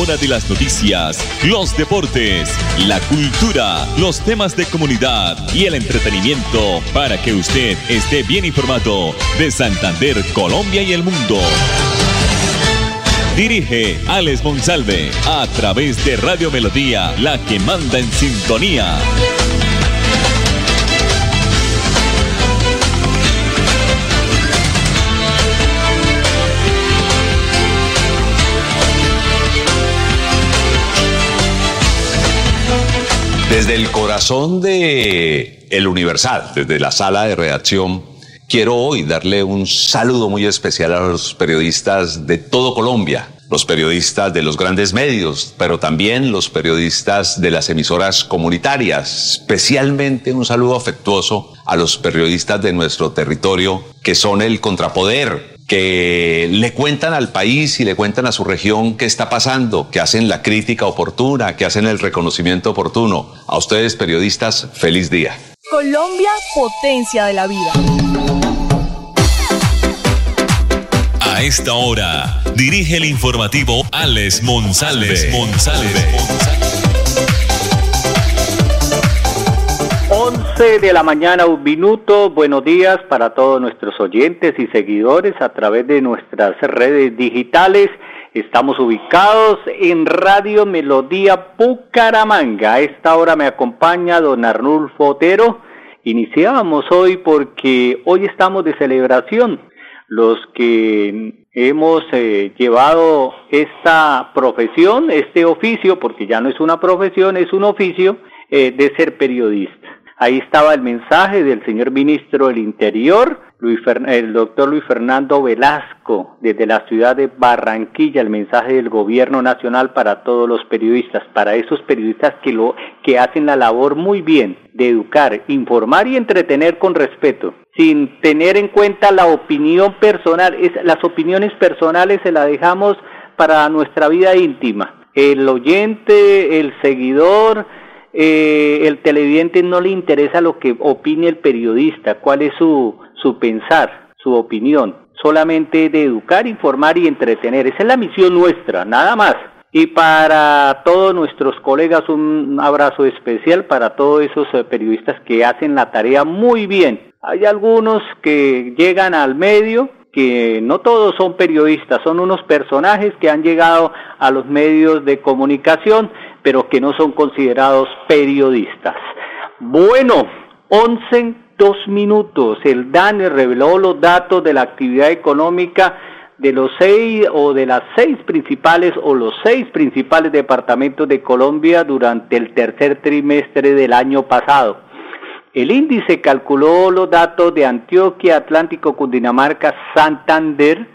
hora de las noticias, los deportes, la cultura, los temas de comunidad y el entretenimiento para que usted esté bien informado de Santander, Colombia y el mundo. Dirige Alex Monsalve a través de Radio Melodía, la que manda en sintonía. Desde el corazón de El Universal, desde la sala de redacción, quiero hoy darle un saludo muy especial a los periodistas de todo Colombia, los periodistas de los grandes medios, pero también los periodistas de las emisoras comunitarias, especialmente un saludo afectuoso a los periodistas de nuestro territorio que son el contrapoder, que le cuentan al país y le cuentan a su región qué está pasando, que hacen la crítica oportuna, que hacen el reconocimiento oportuno. A ustedes, periodistas, feliz día. Colombia, potencia de la vida. A esta hora, dirige el informativo Alex González. 11 de la mañana, un minuto. Buenos días para todos nuestros oyentes y seguidores a través de nuestras redes digitales. Estamos ubicados en Radio Melodía Pucaramanga. A esta hora me acompaña don Arnulfo Otero. Iniciamos hoy porque hoy estamos de celebración. Los que hemos eh, llevado esta profesión, este oficio, porque ya no es una profesión, es un oficio eh, de ser periodista. Ahí estaba el mensaje del señor ministro del Interior, el doctor Luis Fernando Velasco, desde la ciudad de Barranquilla, el mensaje del gobierno nacional para todos los periodistas, para esos periodistas que, lo, que hacen la labor muy bien de educar, informar y entretener con respeto, sin tener en cuenta la opinión personal. Las opiniones personales se las dejamos para nuestra vida íntima. El oyente, el seguidor, eh, el televidente no le interesa lo que opine el periodista, cuál es su, su pensar, su opinión, solamente de educar, informar y entretener. Esa es la misión nuestra, nada más. Y para todos nuestros colegas un abrazo especial para todos esos eh, periodistas que hacen la tarea muy bien. Hay algunos que llegan al medio, que no todos son periodistas, son unos personajes que han llegado a los medios de comunicación pero que no son considerados periodistas. Bueno, 11, dos minutos. El DANE reveló los datos de la actividad económica de los seis o de las seis principales o los seis principales departamentos de Colombia durante el tercer trimestre del año pasado. El índice calculó los datos de Antioquia, Atlántico, Cundinamarca, Santander,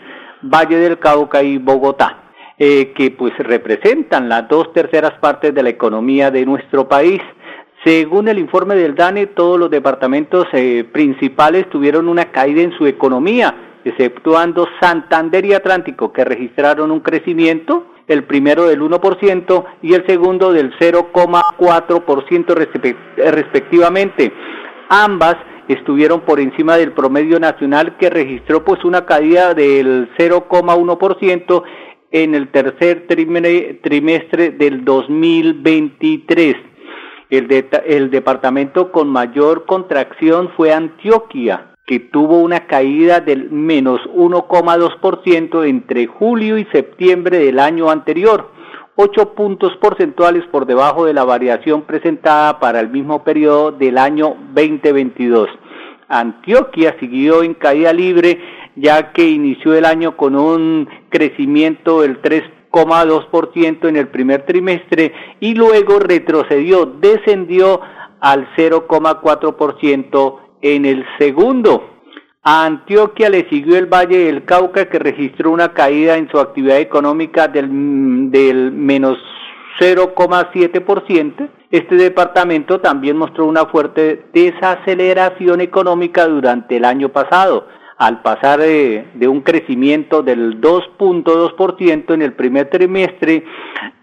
Valle del Cauca y Bogotá. Eh, que pues representan las dos terceras partes de la economía de nuestro país. Según el informe del DANE, todos los departamentos eh, principales tuvieron una caída en su economía, exceptuando Santander y Atlántico, que registraron un crecimiento, el primero del 1% y el segundo del 0,4% respectivamente. Ambas estuvieron por encima del promedio nacional que registró pues una caída del 0,1% en el tercer trimestre del 2023. El, el departamento con mayor contracción fue Antioquia, que tuvo una caída del menos 1,2% entre julio y septiembre del año anterior, ocho puntos porcentuales por debajo de la variación presentada para el mismo periodo del año 2022. Antioquia siguió en caída libre ya que inició el año con un crecimiento del 3,2% en el primer trimestre y luego retrocedió, descendió al 0,4% en el segundo. A Antioquia le siguió el Valle del Cauca que registró una caída en su actividad económica del, del menos 0,7%. Este departamento también mostró una fuerte desaceleración económica durante el año pasado al pasar de, un crecimiento del 2.2% en el primer trimestre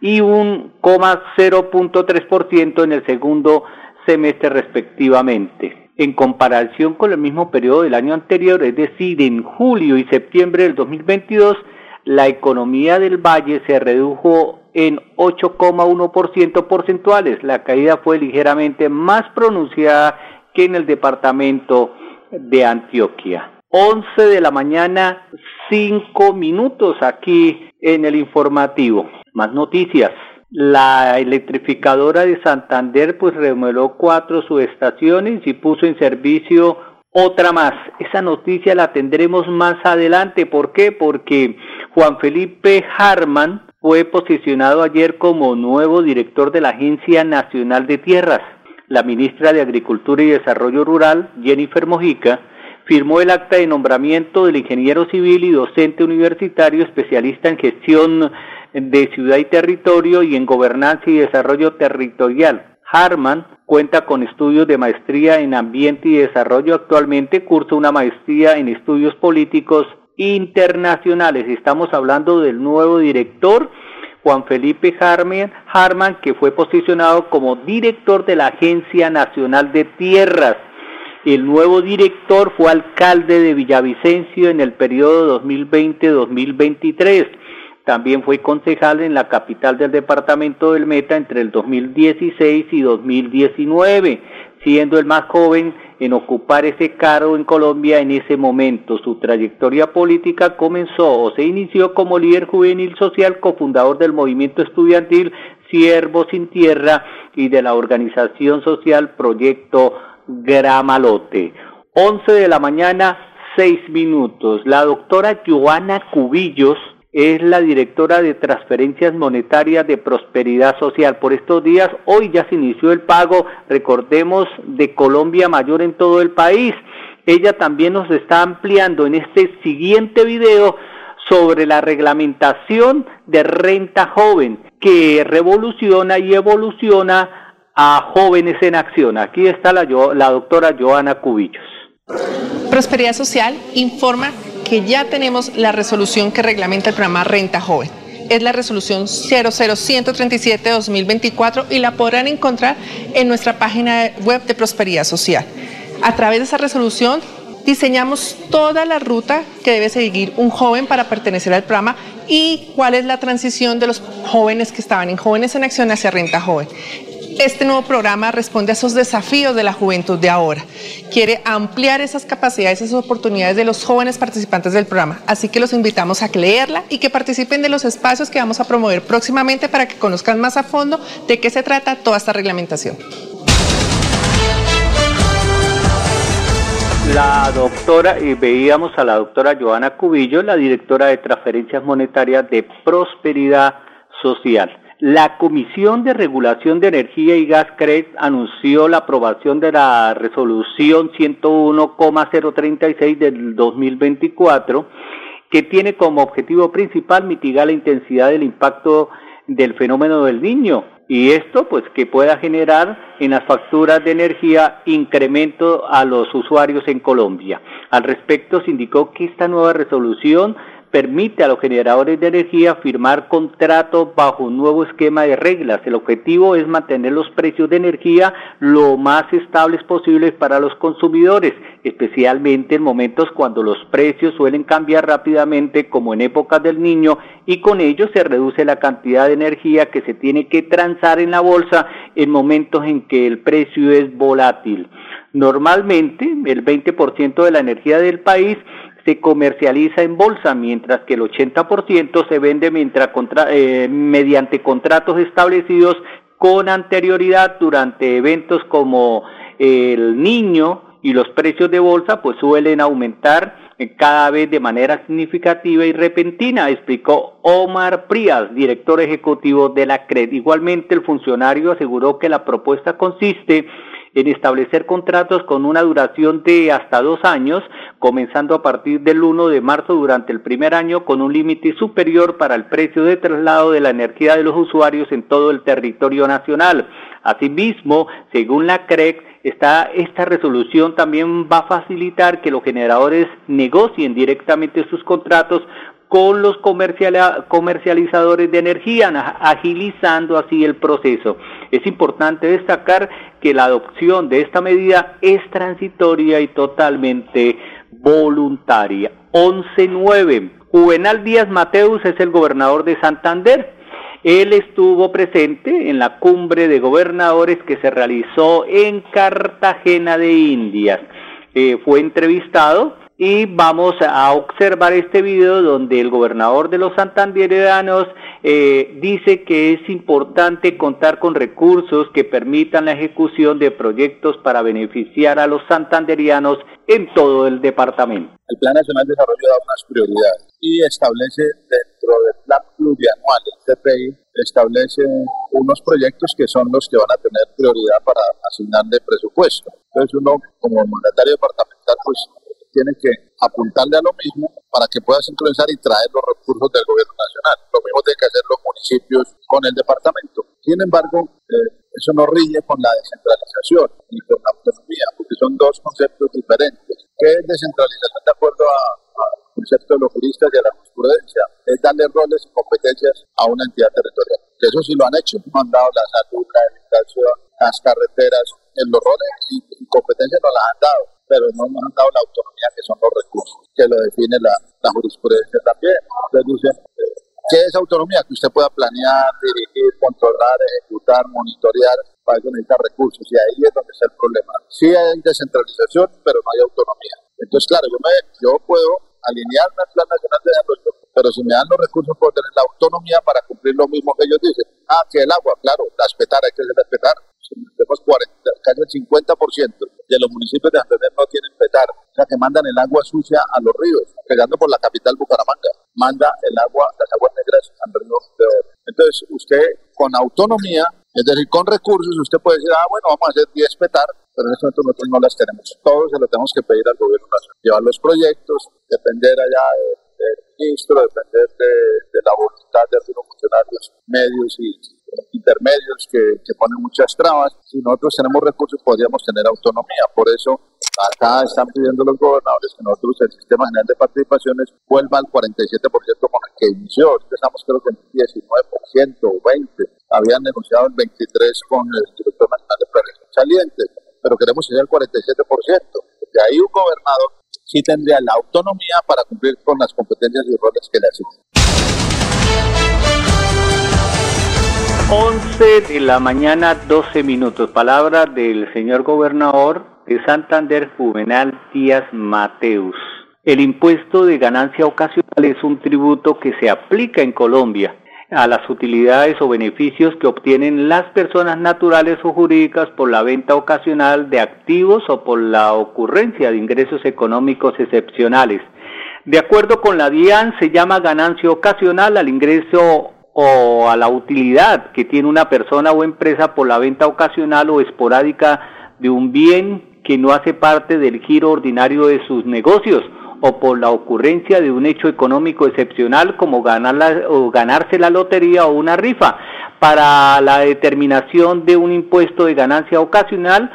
y un 0.3% en el segundo semestre respectivamente. En comparación con el mismo periodo del año anterior, es decir, en julio y septiembre del 2022, la economía del valle se redujo en 8,1% porcentuales. La caída fue ligeramente más pronunciada que en el departamento de Antioquia. 11 de la mañana, 5 minutos aquí en el informativo. Más noticias. La electrificadora de Santander pues remodeló cuatro subestaciones y puso en servicio otra más. Esa noticia la tendremos más adelante. ¿Por qué? Porque Juan Felipe Harman fue posicionado ayer como nuevo director de la Agencia Nacional de Tierras. La ministra de Agricultura y Desarrollo Rural, Jennifer Mojica, firmó el acta de nombramiento del ingeniero civil y docente universitario especialista en gestión de ciudad y territorio y en gobernanza y desarrollo territorial. Harman cuenta con estudios de maestría en ambiente y desarrollo. Actualmente cursa una maestría en estudios políticos internacionales. Estamos hablando del nuevo director, Juan Felipe Harman, que fue posicionado como director de la Agencia Nacional de Tierras. El nuevo director fue alcalde de Villavicencio en el periodo 2020-2023. También fue concejal en la capital del departamento del Meta entre el 2016 y 2019, siendo el más joven en ocupar ese cargo en Colombia en ese momento. Su trayectoria política comenzó o se inició como líder juvenil social, cofundador del movimiento estudiantil Siervo sin Tierra y de la organización social Proyecto Gramalote. 11 de la mañana, 6 minutos. La doctora Joana Cubillos es la directora de transferencias monetarias de prosperidad social. Por estos días, hoy ya se inició el pago, recordemos, de Colombia Mayor en todo el país. Ella también nos está ampliando en este siguiente video sobre la reglamentación de renta joven que revoluciona y evoluciona a jóvenes en acción. Aquí está la, doctora Joana Cubillos. Prosperidad Social informa que ya tenemos la resolución que reglamenta el programa Renta Joven. Es la resolución 00137-2024 y la podrán encontrar en nuestra página web de Prosperidad Social. A través de esa resolución diseñamos toda la ruta que debe seguir un joven para pertenecer al programa y cuál es la transición de los jóvenes que estaban en Jóvenes en Acción hacia Renta Joven. Este nuevo programa responde a esos desafíos de la juventud de ahora. Quiere ampliar esas capacidades, esas oportunidades de los jóvenes participantes del programa. Así que los invitamos a leerla y que participen de los espacios que vamos a promover próximamente para que conozcan más a fondo de qué se trata toda esta reglamentación. La doctora, y veíamos a la doctora Joana Cubillo, la directora de transferencias monetarias de Prosperidad Social. La Comisión de Regulación de Energía y Gas CRED anunció la aprobación de la resolución 101,036 del 2024 que tiene como objetivo principal mitigar la intensidad del impacto del fenómeno del niño y esto pues que pueda generar en las facturas de energía incremento a los usuarios en Colombia. Al respecto se indicó que esta nueva resolución permite a los generadores de energía firmar contratos bajo un nuevo esquema de reglas. El objetivo es mantener los precios de energía lo más estables posibles para los consumidores, especialmente en momentos cuando los precios suelen cambiar rápidamente como en épocas del niño y con ello se reduce la cantidad de energía que se tiene que transar en la bolsa en momentos en que el precio es volátil. Normalmente el 20% de la energía del país se comercializa en bolsa, mientras que el 80% se vende mientras eh, mediante contratos establecidos con anterioridad durante eventos como el niño y los precios de bolsa pues suelen aumentar eh, cada vez de manera significativa y repentina, explicó Omar Prías, director ejecutivo de la CRED. Igualmente el funcionario aseguró que la propuesta consiste en establecer contratos con una duración de hasta dos años, comenzando a partir del 1 de marzo durante el primer año con un límite superior para el precio de traslado de la energía de los usuarios en todo el territorio nacional. Asimismo, según la CREC, esta, esta resolución también va a facilitar que los generadores negocien directamente sus contratos con los comercializadores de energía, agilizando así el proceso. Es importante destacar que la adopción de esta medida es transitoria y totalmente voluntaria. 11.9. Juvenal Díaz Mateus es el gobernador de Santander Él estuvo presente en la cumbre de gobernadores que se realizó en Cartagena de Indias. Eh, fue entrevistado y vamos a observar este video donde el gobernador de los santanderianos eh, dice que es importante contar con recursos que permitan la ejecución de proyectos para beneficiar a los santanderianos en todo el departamento. El Plan Nacional de Desarrollo da unas prioridades y establece dentro del plan plurianual, el CPI, establece unos proyectos que son los que van a tener prioridad para asignarle presupuesto. Entonces uno como mandatario departamental pues tiene que apuntarle a lo mismo para que pueda sincronizar y traer los recursos del gobierno nacional. Lo mismo tienen que hacer los municipios con el departamento. Sin embargo, eh, eso no rige con la descentralización ni con la autonomía, porque son dos conceptos diferentes. ¿Qué es descentralización de acuerdo al concepto de los juristas y a la jurisprudencia? Es darle roles y competencias a una entidad territorial. Que eso sí lo han hecho. Han dado la salud, la educación, las carreteras, en los roles y competencias no las han dado pero no nos han dado la autonomía que son los recursos, que lo define la, jurisprudencia también. Entonces ¿qué es autonomía? Que usted pueda planear, dirigir, controlar, ejecutar, monitorear, para eso necesita recursos y ahí es donde está el problema. Sí hay descentralización, pero no hay autonomía. Entonces, claro, yo, me, yo puedo alinearme al Plan Nacional de Desarrollo, pero si me dan los recursos puedo tener la autonomía para cumplir lo mismo que ellos dicen. Ah, que el agua, claro, respetar, hay que respetar tenemos 40, casi el 50% de los municipios de Santander no tienen petar, o sea que mandan el agua sucia a los ríos, pegando por la capital Bucaramanga, manda el agua, las aguas negras al río de Entonces usted con autonomía, es decir, con recursos, usted puede decir, ah, bueno, vamos a hacer 10 petar, pero en este momento nosotros no las tenemos. Todos se lo tenemos que pedir al gobierno. Llevar los proyectos, depender allá del ministro, depender de, de la voluntad de algunos funcionarios medios y intermedios que, que, ponen muchas trabas. Si nosotros tenemos recursos, podríamos tener autonomía. Por eso, acá están pidiendo los gobernadores que nosotros, el sistema general de participaciones, vuelva al 47% con el que inició. Estamos, creo que en 19% o 20%. Habían negociado el 23% con el director nacional de planeación saliente, pero queremos ir al 47%. De ahí un gobernador sí tendría la autonomía para cumplir con las competencias y roles que le asignan. 11 de la mañana, 12 minutos. Palabra del señor gobernador de Santander, Juvenal Díaz Mateus. El impuesto de ganancia ocasional es un tributo que se aplica en Colombia a las utilidades o beneficios que obtienen las personas naturales o jurídicas por la venta ocasional de activos o por la ocurrencia de ingresos económicos excepcionales. De acuerdo con la DIAN, se llama ganancia ocasional al ingreso o a la utilidad que tiene una persona o empresa por la venta ocasional o esporádica de un bien que no hace parte del giro ordinario de sus negocios o por la ocurrencia de un hecho económico excepcional como ganar la, o ganarse la lotería o una rifa. Para la determinación de un impuesto de ganancia ocasional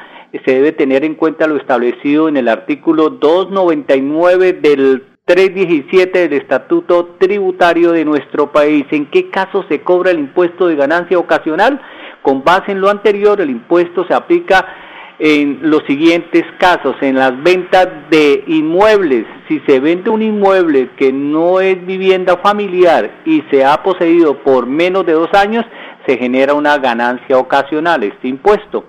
se debe tener en cuenta lo establecido en el artículo 299 del 317 del Estatuto Tributario de nuestro país. ¿En qué caso se cobra el impuesto de ganancia ocasional? Con base en lo anterior, el impuesto se aplica en los siguientes casos, en las ventas de inmuebles. Si se vende un inmueble que no es vivienda familiar y se ha poseído por menos de dos años, se genera una ganancia ocasional, este impuesto.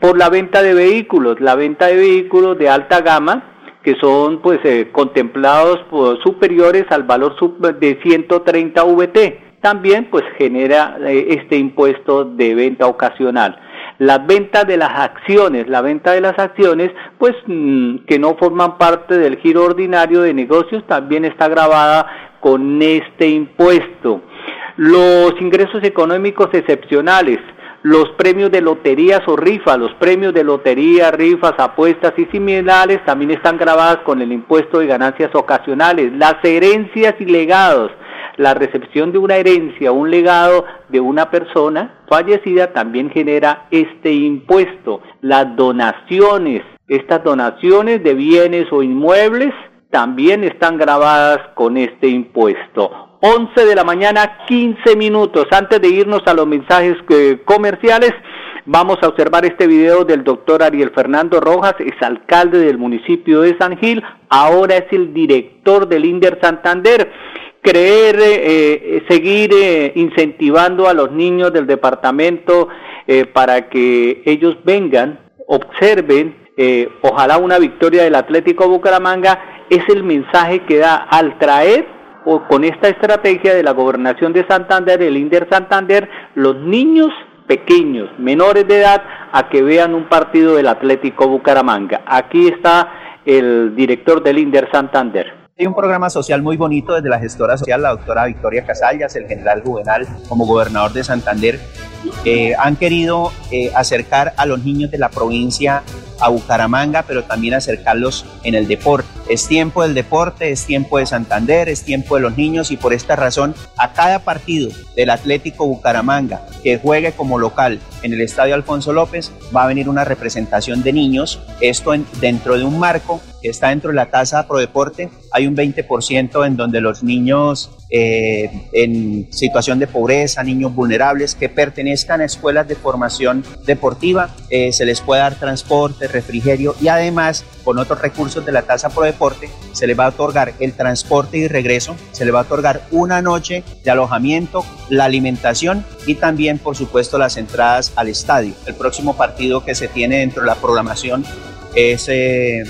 Por la venta de vehículos, la venta de vehículos de alta gama, que son pues eh, contemplados por, superiores al valor de 130 VT. También pues genera eh, este impuesto de venta ocasional. La venta de las acciones, la venta de las acciones, pues mm, que no forman parte del giro ordinario de negocios, también está grabada con este impuesto. Los ingresos económicos excepcionales, los premios de loterías o rifas, los premios de lotería, rifas, apuestas y similares también están grabadas con el impuesto de ganancias ocasionales. Las herencias y legados, la recepción de una herencia un legado de una persona fallecida también genera este impuesto. Las donaciones, estas donaciones de bienes o inmuebles también están grabadas con este impuesto. 11 de la mañana, 15 minutos. Antes de irnos a los mensajes eh, comerciales, vamos a observar este video del doctor Ariel Fernando Rojas, es alcalde del municipio de San Gil, ahora es el director del INDER Santander creer, eh, seguir incentivando a los niños del departamento para que ellos vengan, observen, ojalá una victoria del Atlético Bucaramanga, es el mensaje que da al traer o con esta estrategia de la gobernación de Santander, el INDER Santander, los niños pequeños, menores de edad, a que vean un partido del Atlético Bucaramanga. Aquí está el director del INDER Santander. Hay un programa social muy bonito desde la gestora social, la doctora Victoria Casallas, el general Juvenal, como gobernador de Santander. Han querido eh, acercar a los niños de la provincia a Bucaramanga, pero también acercarlos en el deporte. Es tiempo del deporte, es tiempo de Santander, es tiempo de los niños y por esta razón a cada partido del Atlético Bucaramanga que juegue como local en el Estadio Alfonso López va a venir una representación de niños, esto dentro de un marco que está dentro de la tasa Pro Deporte, hay un 20% en donde los niños eh, en situación de pobreza, niños vulnerables que pertenezcan a escuelas de formación deportiva, eh, se les puede dar transporte, refrigerio y además con otros recursos de la tasa Pro Deporte se les va a otorgar el transporte y regreso, se les va a otorgar una noche de alojamiento, la alimentación y también por supuesto las entradas al estadio. El próximo partido que se tiene dentro de la programación es eh,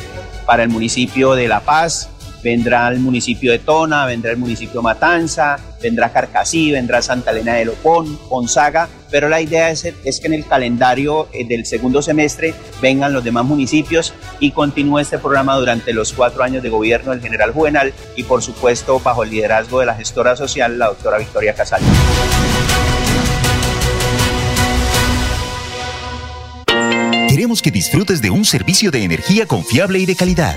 para el municipio de La Paz, vendrá el municipio de Tona, vendrá el municipio de Matanza, vendrá Carcasí, vendrá Santa Elena de Lopón, Gonzaga, pero la idea es, es, que en el calendario eh, del segundo semestre vengan los demás municipios y continúe este programa durante los cuatro años de gobierno del general Juvenal y por supuesto bajo el liderazgo de la gestora social, la doctora Victoria Casal. Queremos que disfrutes de un servicio de energía confiable y de calidad.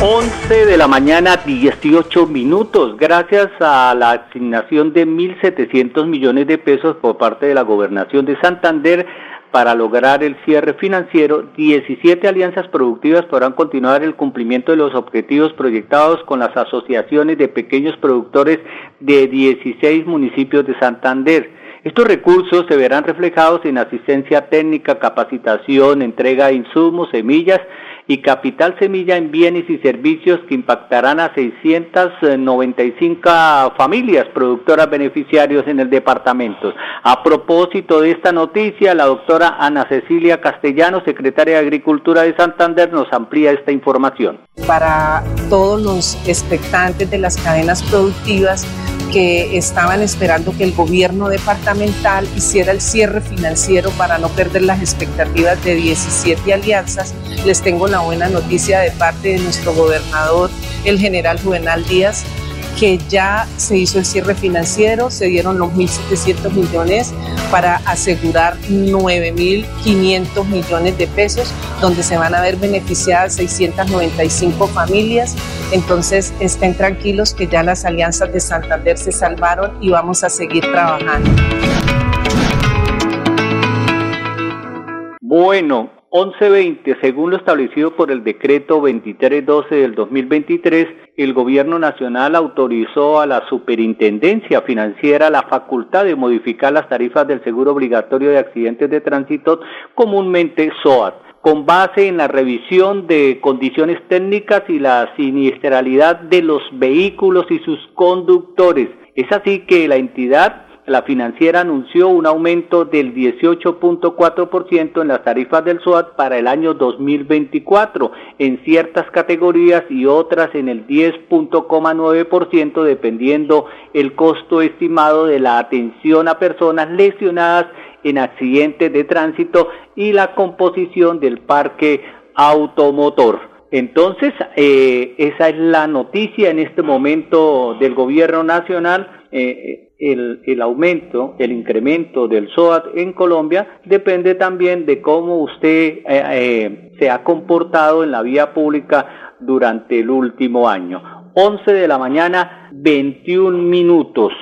11 de la mañana, 18 minutos. Gracias a la asignación de 1.700 millones de pesos por parte de la gobernación de Santander para lograr el cierre financiero, 17 alianzas productivas podrán continuar el cumplimiento de los objetivos proyectados con las asociaciones de pequeños productores de 16 municipios de Santander. Estos recursos se verán reflejados en asistencia técnica, capacitación, entrega de insumos, semillas, y Capital Semilla en bienes y servicios que impactarán a 695 familias productoras beneficiarios en el departamento. A propósito de esta noticia, la doctora Ana Cecilia Castellano, secretaria de Agricultura de Santander, nos amplía esta información. Para todos los expectantes de las cadenas productivas, que estaban esperando que el gobierno departamental hiciera el cierre financiero para no perder las expectativas de 17 alianzas. Les tengo la buena noticia de parte de nuestro gobernador, el general Juvenal Díaz, que ya se hizo el cierre financiero, se dieron los 1.700 millones para asegurar 9.500 millones de pesos, donde se van a ver beneficiadas 695 familias. Entonces estén tranquilos que ya las alianzas de Santander se salvaron y vamos a seguir trabajando. Bueno, 1120, según lo establecido por el decreto 2312 del 2023, el Gobierno Nacional autorizó a la Superintendencia Financiera la facultad de modificar las tarifas del seguro obligatorio de accidentes de tránsito, comúnmente SOAT, con base en la revisión de condiciones técnicas y la siniestralidad de los vehículos y sus conductores. Es así que la entidad la financiera anunció un aumento del 18.4% en las tarifas del SOAT para el año 2024 en ciertas categorías y otras en el 10.9% dependiendo el costo estimado de la atención a personas lesionadas en accidentes de tránsito y la composición del parque automotor. Entonces, eh, esa es la noticia en este momento del gobierno nacional. Eh, el, el, aumento, el incremento del SOAT en Colombia depende también de cómo usted eh, se ha comportado en la vía pública durante el último año. 11 de la mañana, 21 minutos.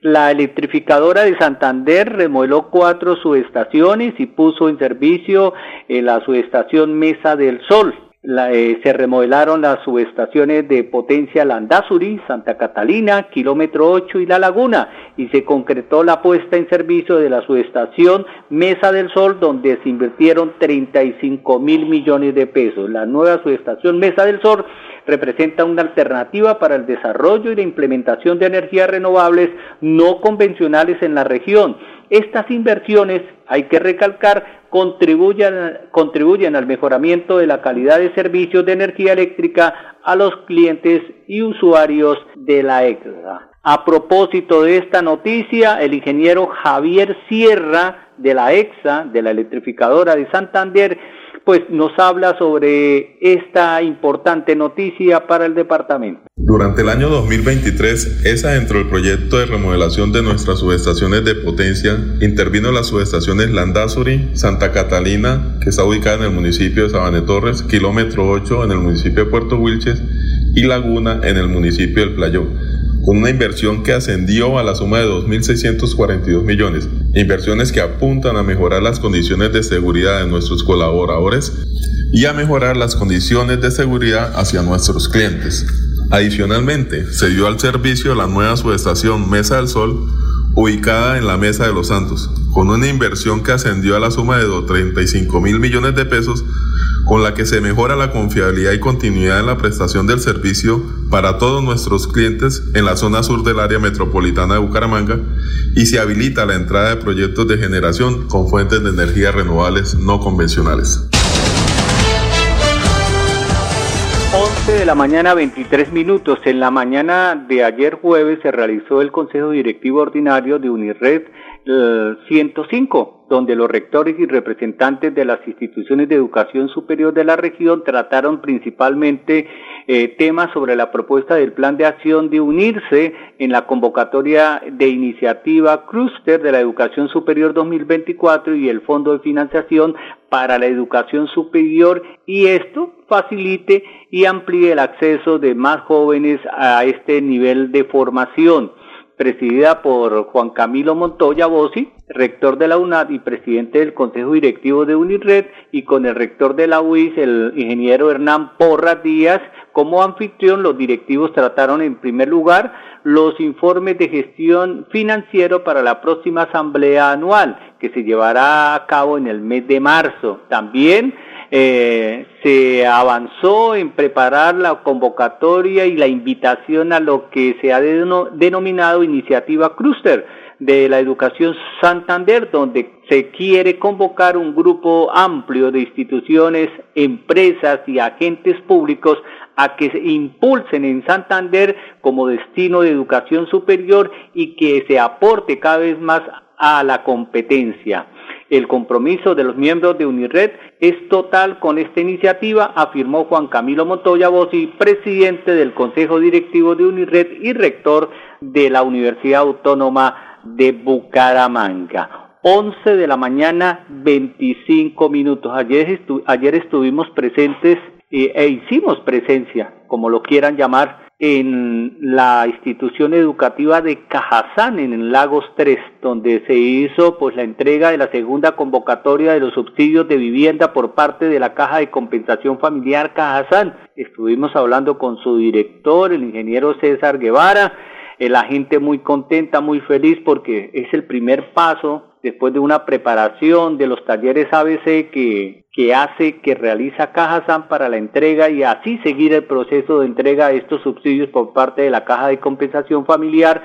La electrificadora de Santander remodeló cuatro subestaciones y puso en servicio eh, la subestación Mesa del Sol. La, eh, se remodelaron las subestaciones de potencia Landazuri, Santa Catalina, Kilómetro 8 y La Laguna y se concretó la puesta en servicio de la subestación Mesa del Sol donde se invirtieron 35 mil millones de pesos. La nueva subestación Mesa del Sol representa una alternativa para el desarrollo y la implementación de energías renovables no convencionales en la región. Estas inversiones, hay que recalcar, contribuyen, contribuyen al mejoramiento de la calidad de servicios de energía eléctrica a los clientes y usuarios de la EXA. A propósito de esta noticia, el ingeniero Javier Sierra de la EXA, de la electrificadora de Santander, pues nos habla sobre esta importante noticia para el departamento. Durante el año 2023, ESA dentro del proyecto de remodelación de nuestras subestaciones de potencia intervino las subestaciones Landazuri, Santa Catalina, que está ubicada en el municipio de Sabane Torres, kilómetro 8 en el municipio de Puerto Wilches y Laguna en el municipio del Playón con una inversión que ascendió a la suma de 2.642 millones, inversiones que apuntan a mejorar las condiciones de seguridad de nuestros colaboradores y a mejorar las condiciones de seguridad hacia nuestros clientes. Adicionalmente, se dio al servicio la nueva subestación Mesa del Sol, ubicada en la Mesa de los Santos, con una inversión que ascendió a la suma de 35 mil millones de pesos con la que se mejora la confiabilidad y continuidad en la prestación del servicio para todos nuestros clientes en la zona sur del área metropolitana de Bucaramanga y se habilita la entrada de proyectos de generación con fuentes de energía renovables no convencionales. 11 de la mañana 23 minutos. En la mañana de ayer jueves se realizó el Consejo Directivo Ordinario de Unired 105 donde los rectores y representantes de las instituciones de educación superior de la región trataron principalmente eh, temas sobre la propuesta del plan de acción de unirse en la convocatoria de iniciativa Cluster de la Educación Superior 2024 y el Fondo de Financiación para la Educación Superior y esto facilite y amplíe el acceso de más jóvenes a este nivel de formación presidida por Juan Camilo Montoya Bossi, rector de la UNAD y presidente del Consejo Directivo de UNIRED, y con el rector de la UIS, el ingeniero Hernán Porras Díaz. Como anfitrión, los directivos trataron en primer lugar los informes de gestión financiero para la próxima asamblea anual, que se llevará a cabo en el mes de marzo. También eh, se avanzó en preparar la convocatoria y la invitación a lo que se ha denominado iniciativa Cluster de la educación Santander, donde se quiere convocar un grupo amplio de instituciones, empresas y agentes públicos a que se impulsen en Santander como destino de educación superior y que se aporte cada vez más a la competencia. El compromiso de los miembros de UNIRED es total con esta iniciativa, afirmó Juan Camilo Montoya Bossi, presidente del Consejo Directivo de UNIRED y rector de la Universidad Autónoma de Bucaramanga. 11 de la mañana, 25 minutos. Ayer, estuvimos presentes eh, e hicimos presencia, como lo quieran llamar, en la institución educativa de Cajazán, en Lagos 3, donde se hizo pues la entrega de la segunda convocatoria de los subsidios de vivienda por parte de la Caja de Compensación Familiar Cajazán. Estuvimos hablando con su director, el ingeniero César Guevara, la gente muy contenta, muy feliz porque es el primer paso después de una preparación de los talleres ABC que, que hace, que realiza Caja SAN para la entrega y así seguir el proceso de entrega de estos subsidios por parte de la Caja de Compensación Familiar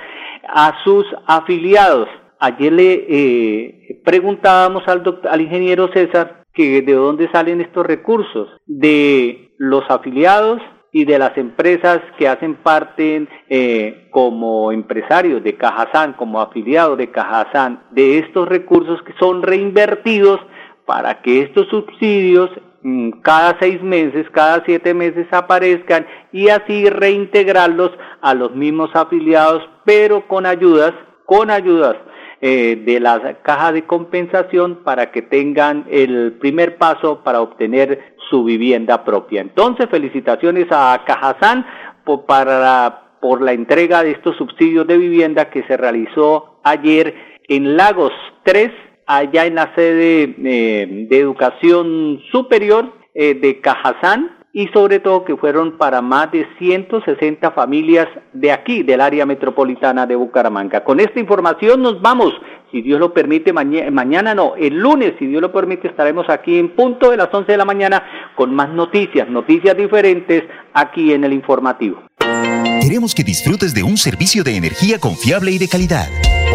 a sus afiliados. Ayer le eh, preguntábamos al, al ingeniero César que de dónde salen estos recursos, de los afiliados y de las empresas que hacen parte eh, como empresarios de Cajazán, como afiliados de Cajazán, de estos recursos que son reinvertidos para que estos subsidios mm, cada seis meses, cada siete meses aparezcan y así reintegrarlos a los mismos afiliados, pero con ayudas, con ayudas eh, de la caja de compensación para que tengan el primer paso para obtener su vivienda propia. Entonces, felicitaciones a Cajazán por, para, por la entrega de estos subsidios de vivienda que se realizó ayer en Lagos 3, allá en la sede eh, de educación superior eh, de Cajazán y sobre todo que fueron para más de 160 familias de aquí, del área metropolitana de Bucaramanga. Con esta información nos vamos, si Dios lo permite, mañana no, el lunes, si Dios lo permite, estaremos aquí en punto de las 11 de la mañana con más noticias, noticias diferentes aquí en el informativo. Queremos que disfrutes de un servicio de energía confiable y de calidad.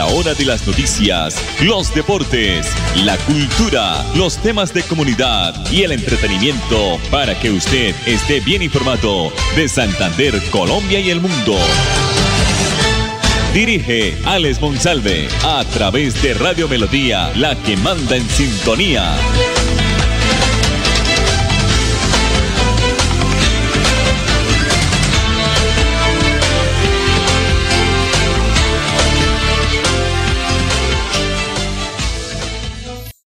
La hora de las noticias, los deportes, la cultura, los temas de comunidad y el entretenimiento para que usted esté bien informado de Santander, Colombia y el mundo. Dirige Alex Monsalve a través de Radio Melodía, la que manda en sintonía.